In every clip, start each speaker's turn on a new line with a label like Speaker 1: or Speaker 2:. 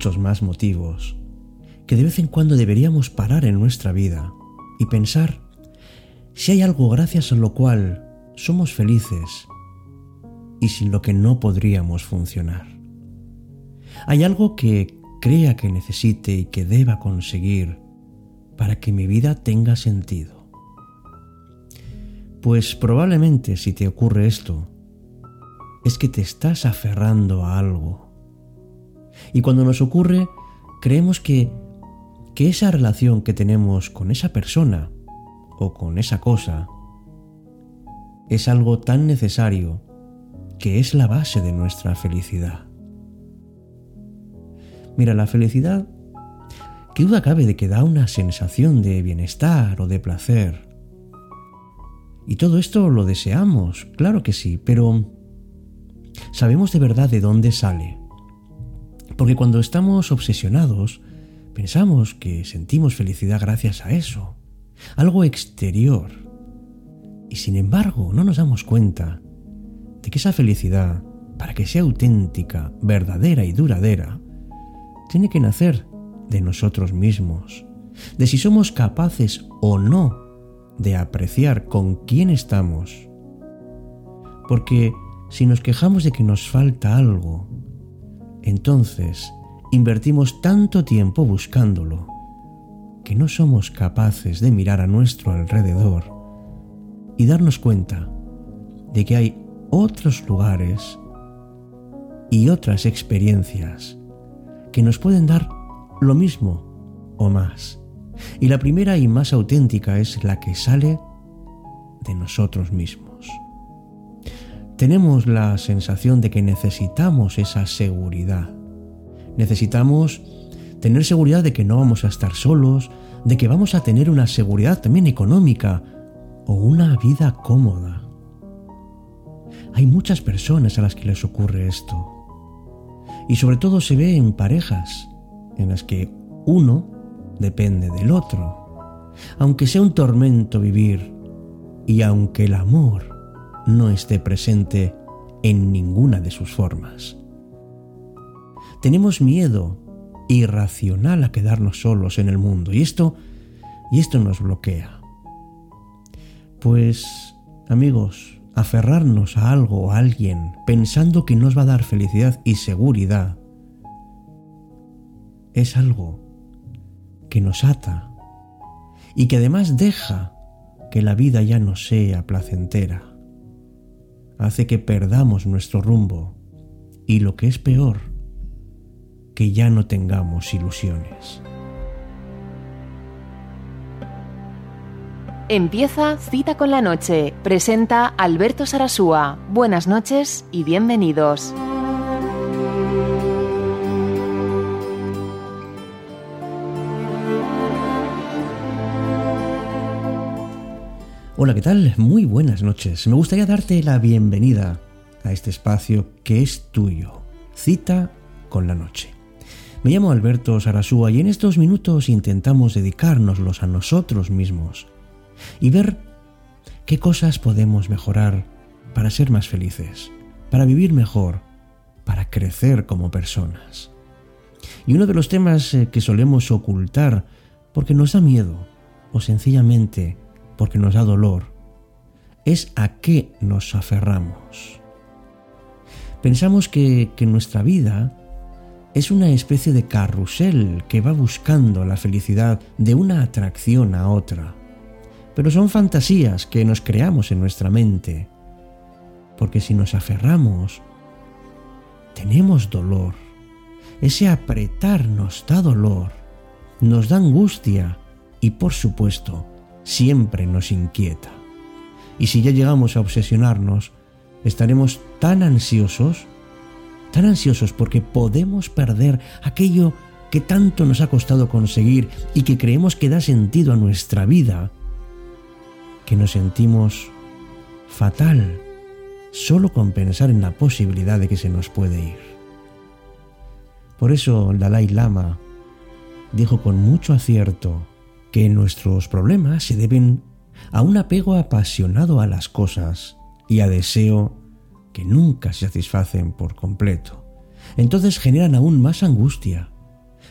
Speaker 1: muchos más motivos, que de vez en cuando deberíamos parar en nuestra vida y pensar si hay algo gracias a lo cual somos felices y sin lo que no podríamos funcionar. Hay algo que crea que necesite y que deba conseguir para que mi vida tenga sentido. Pues probablemente si te ocurre esto, es que te estás aferrando a algo. Y cuando nos ocurre, creemos que, que esa relación que tenemos con esa persona o con esa cosa es algo tan necesario que es la base de nuestra felicidad. Mira, la felicidad, qué duda cabe de que da una sensación de bienestar o de placer. Y todo esto lo deseamos, claro que sí, pero ¿sabemos de verdad de dónde sale? Porque cuando estamos obsesionados, pensamos que sentimos felicidad gracias a eso, algo exterior. Y sin embargo, no nos damos cuenta de que esa felicidad, para que sea auténtica, verdadera y duradera, tiene que nacer de nosotros mismos, de si somos capaces o no de apreciar con quién estamos. Porque si nos quejamos de que nos falta algo, entonces invertimos tanto tiempo buscándolo que no somos capaces de mirar a nuestro alrededor y darnos cuenta de que hay otros lugares y otras experiencias que nos pueden dar lo mismo o más. Y la primera y más auténtica es la que sale de nosotros mismos. Tenemos la sensación de que necesitamos esa seguridad. Necesitamos tener seguridad de que no vamos a estar solos, de que vamos a tener una seguridad también económica o una vida cómoda. Hay muchas personas a las que les ocurre esto. Y sobre todo se ve en parejas en las que uno depende del otro. Aunque sea un tormento vivir y aunque el amor no esté presente en ninguna de sus formas. Tenemos miedo irracional a quedarnos solos en el mundo y esto y esto nos bloquea. Pues amigos, aferrarnos a algo o a alguien pensando que nos va a dar felicidad y seguridad es algo que nos ata y que además deja que la vida ya no sea placentera. Hace que perdamos nuestro rumbo y lo que es peor, que ya no tengamos ilusiones.
Speaker 2: Empieza Cita con la Noche. Presenta Alberto Sarasúa. Buenas noches y bienvenidos.
Speaker 1: Hola, ¿qué tal? Muy buenas noches. Me gustaría darte la bienvenida a este espacio que es tuyo. Cita con la Noche. Me llamo Alberto Sarasúa y en estos minutos intentamos dedicárnoslos a nosotros mismos y ver qué cosas podemos mejorar para ser más felices, para vivir mejor, para crecer como personas. Y uno de los temas eh, que solemos ocultar porque nos da miedo o sencillamente porque nos da dolor es a qué nos aferramos. Pensamos que, que nuestra vida es una especie de carrusel que va buscando la felicidad de una atracción a otra pero son fantasías que nos creamos en nuestra mente. Porque si nos aferramos, tenemos dolor. Ese apretar nos da dolor, nos da angustia y por supuesto siempre nos inquieta. Y si ya llegamos a obsesionarnos, estaremos tan ansiosos, tan ansiosos porque podemos perder aquello que tanto nos ha costado conseguir y que creemos que da sentido a nuestra vida, que nos sentimos fatal solo con pensar en la posibilidad de que se nos puede ir. Por eso el Dalai Lama dijo con mucho acierto que nuestros problemas se deben a un apego apasionado a las cosas y a deseo que nunca se satisfacen por completo. entonces generan aún más angustia.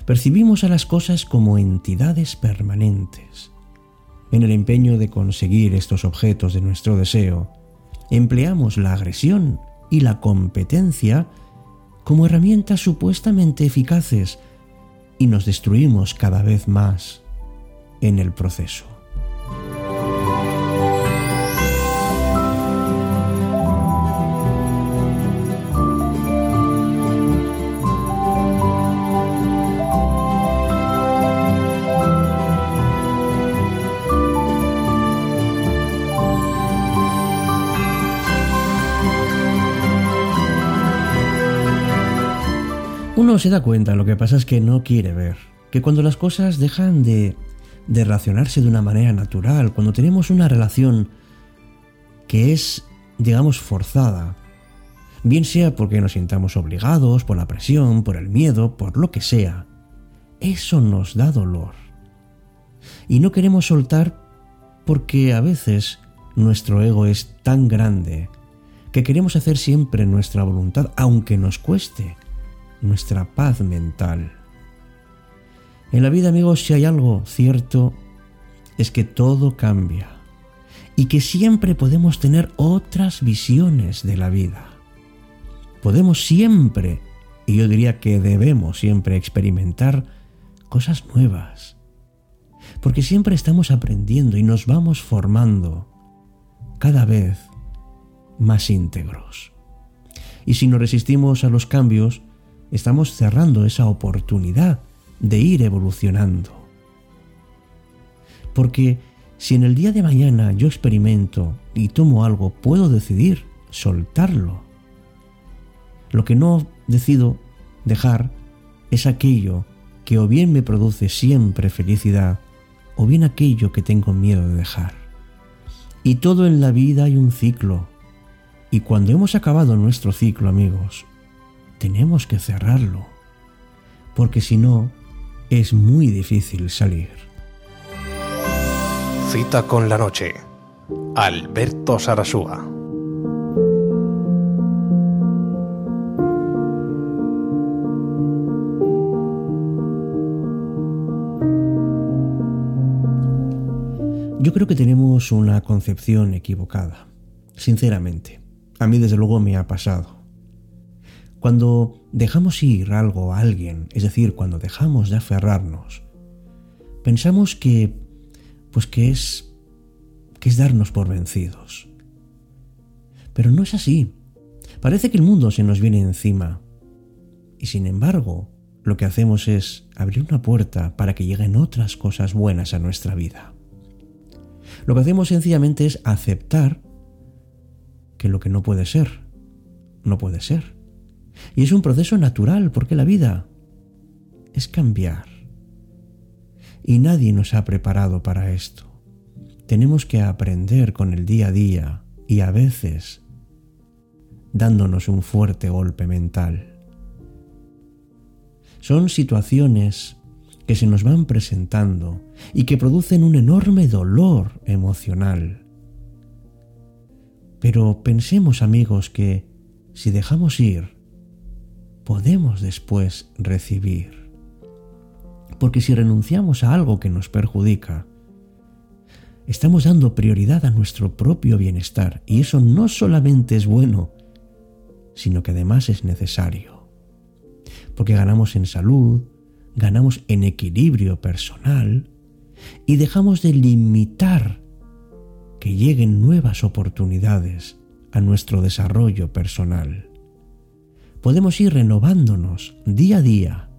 Speaker 1: Percibimos a las cosas como entidades permanentes. En el empeño de conseguir estos objetos de nuestro deseo, empleamos la agresión y la competencia como herramientas supuestamente eficaces y nos destruimos cada vez más en el proceso. Uno se da cuenta, lo que pasa es que no quiere ver, que cuando las cosas dejan de, de relacionarse de una manera natural, cuando tenemos una relación que es, digamos, forzada, bien sea porque nos sintamos obligados, por la presión, por el miedo, por lo que sea, eso nos da dolor. Y no queremos soltar porque a veces nuestro ego es tan grande que queremos hacer siempre nuestra voluntad, aunque nos cueste nuestra paz mental. En la vida, amigos, si hay algo cierto, es que todo cambia y que siempre podemos tener otras visiones de la vida. Podemos siempre, y yo diría que debemos siempre experimentar cosas nuevas, porque siempre estamos aprendiendo y nos vamos formando cada vez más íntegros. Y si no resistimos a los cambios, estamos cerrando esa oportunidad de ir evolucionando. Porque si en el día de mañana yo experimento y tomo algo, puedo decidir soltarlo. Lo que no decido dejar es aquello que o bien me produce siempre felicidad, o bien aquello que tengo miedo de dejar. Y todo en la vida hay un ciclo. Y cuando hemos acabado nuestro ciclo, amigos, tenemos que cerrarlo, porque si no, es muy difícil salir.
Speaker 3: Cita con la noche. Alberto Sarasúa.
Speaker 1: Yo creo que tenemos una concepción equivocada, sinceramente. A mí desde luego me ha pasado. Cuando dejamos ir algo a alguien, es decir, cuando dejamos de aferrarnos, pensamos que pues que es que es darnos por vencidos. Pero no es así. Parece que el mundo se nos viene encima. Y sin embargo, lo que hacemos es abrir una puerta para que lleguen otras cosas buenas a nuestra vida. Lo que hacemos sencillamente es aceptar que lo que no puede ser, no puede ser. Y es un proceso natural porque la vida es cambiar. Y nadie nos ha preparado para esto. Tenemos que aprender con el día a día y a veces dándonos un fuerte golpe mental. Son situaciones que se nos van presentando y que producen un enorme dolor emocional. Pero pensemos amigos que si dejamos ir, podemos después recibir. Porque si renunciamos a algo que nos perjudica, estamos dando prioridad a nuestro propio bienestar y eso no solamente es bueno, sino que además es necesario. Porque ganamos en salud, ganamos en equilibrio personal y dejamos de limitar que lleguen nuevas oportunidades a nuestro desarrollo personal podemos ir renovándonos día a día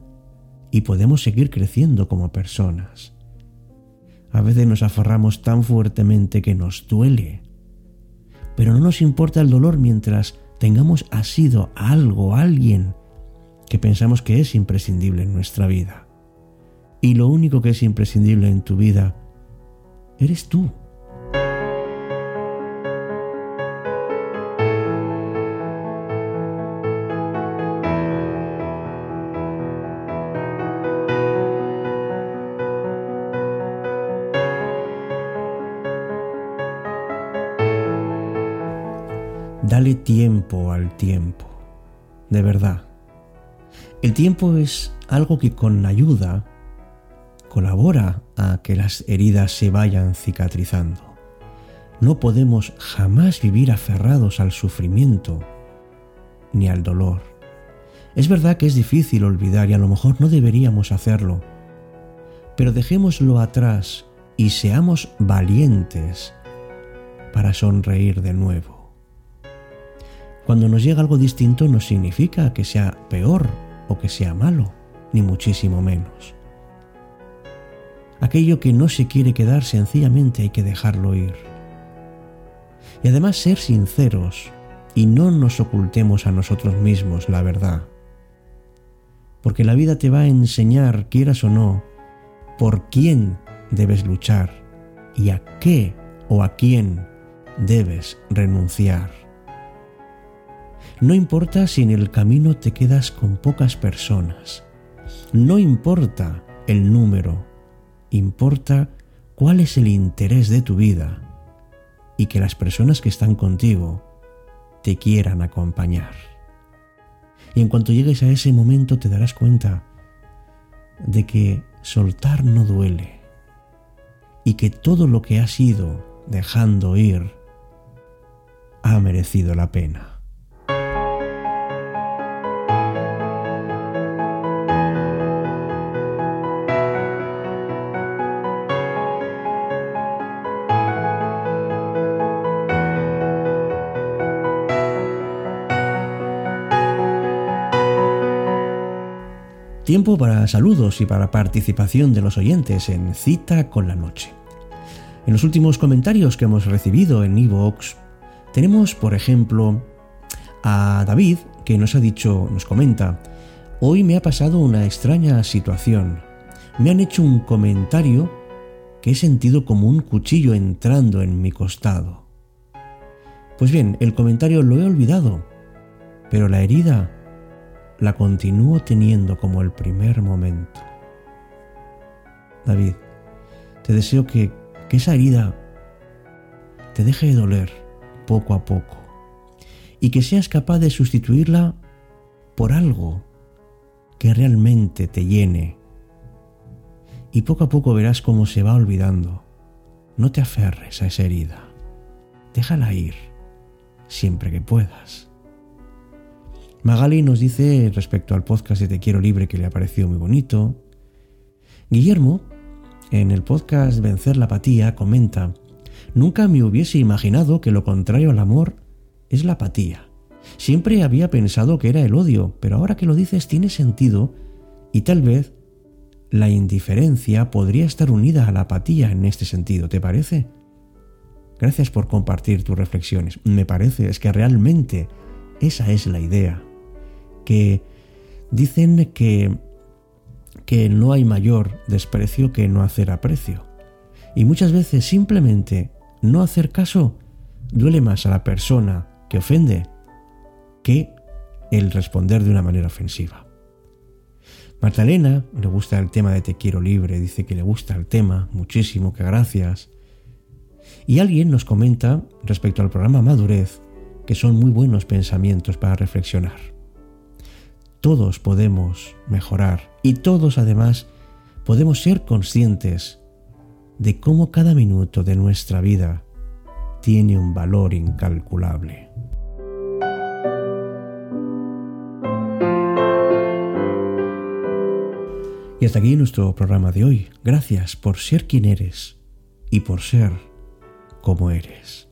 Speaker 1: y podemos seguir creciendo como personas. A veces nos aferramos tan fuertemente que nos duele, pero no nos importa el dolor mientras tengamos asido a algo, a alguien que pensamos que es imprescindible en nuestra vida. Y lo único que es imprescindible en tu vida eres tú. Es algo que con ayuda colabora a que las heridas se vayan cicatrizando. No podemos jamás vivir aferrados al sufrimiento ni al dolor. Es verdad que es difícil olvidar y a lo mejor no deberíamos hacerlo, pero dejémoslo atrás y seamos valientes para sonreír de nuevo. Cuando nos llega algo distinto no significa que sea peor o que sea malo, ni muchísimo menos. Aquello que no se quiere quedar sencillamente hay que dejarlo ir. Y además ser sinceros y no nos ocultemos a nosotros mismos la verdad. Porque la vida te va a enseñar, quieras o no, por quién debes luchar y a qué o a quién debes renunciar. No importa si en el camino te quedas con pocas personas. No importa el número. Importa cuál es el interés de tu vida y que las personas que están contigo te quieran acompañar. Y en cuanto llegues a ese momento te darás cuenta de que soltar no duele y que todo lo que has ido dejando ir ha merecido la pena. Tiempo para saludos y para participación de los oyentes en Cita con la Noche. En los últimos comentarios que hemos recibido en Evox, tenemos, por ejemplo, a David, que nos ha dicho, nos comenta, hoy me ha pasado una extraña situación. Me han hecho un comentario que he sentido como un cuchillo entrando en mi costado. Pues bien, el comentario lo he olvidado, pero la herida la continúo teniendo como el primer momento. David, te deseo que, que esa herida te deje de doler poco a poco y que seas capaz de sustituirla por algo que realmente te llene. Y poco a poco verás cómo se va olvidando. No te aferres a esa herida. Déjala ir siempre que puedas. Magali nos dice respecto al podcast de Te Quiero Libre que le ha parecido muy bonito. Guillermo, en el podcast Vencer la apatía, comenta, Nunca me hubiese imaginado que lo contrario al amor es la apatía. Siempre había pensado que era el odio, pero ahora que lo dices tiene sentido y tal vez la indiferencia podría estar unida a la apatía en este sentido, ¿te parece? Gracias por compartir tus reflexiones. Me parece, es que realmente esa es la idea que dicen que, que no hay mayor desprecio que no hacer aprecio. Y muchas veces simplemente no hacer caso duele más a la persona que ofende que el responder de una manera ofensiva. Magdalena le gusta el tema de Te quiero libre, dice que le gusta el tema muchísimo, que gracias. Y alguien nos comenta respecto al programa Madurez que son muy buenos pensamientos para reflexionar todos podemos mejorar y todos además podemos ser conscientes de cómo cada minuto de nuestra vida tiene un valor incalculable. Y hasta aquí nuestro programa de hoy. Gracias por ser quien eres y por ser como eres.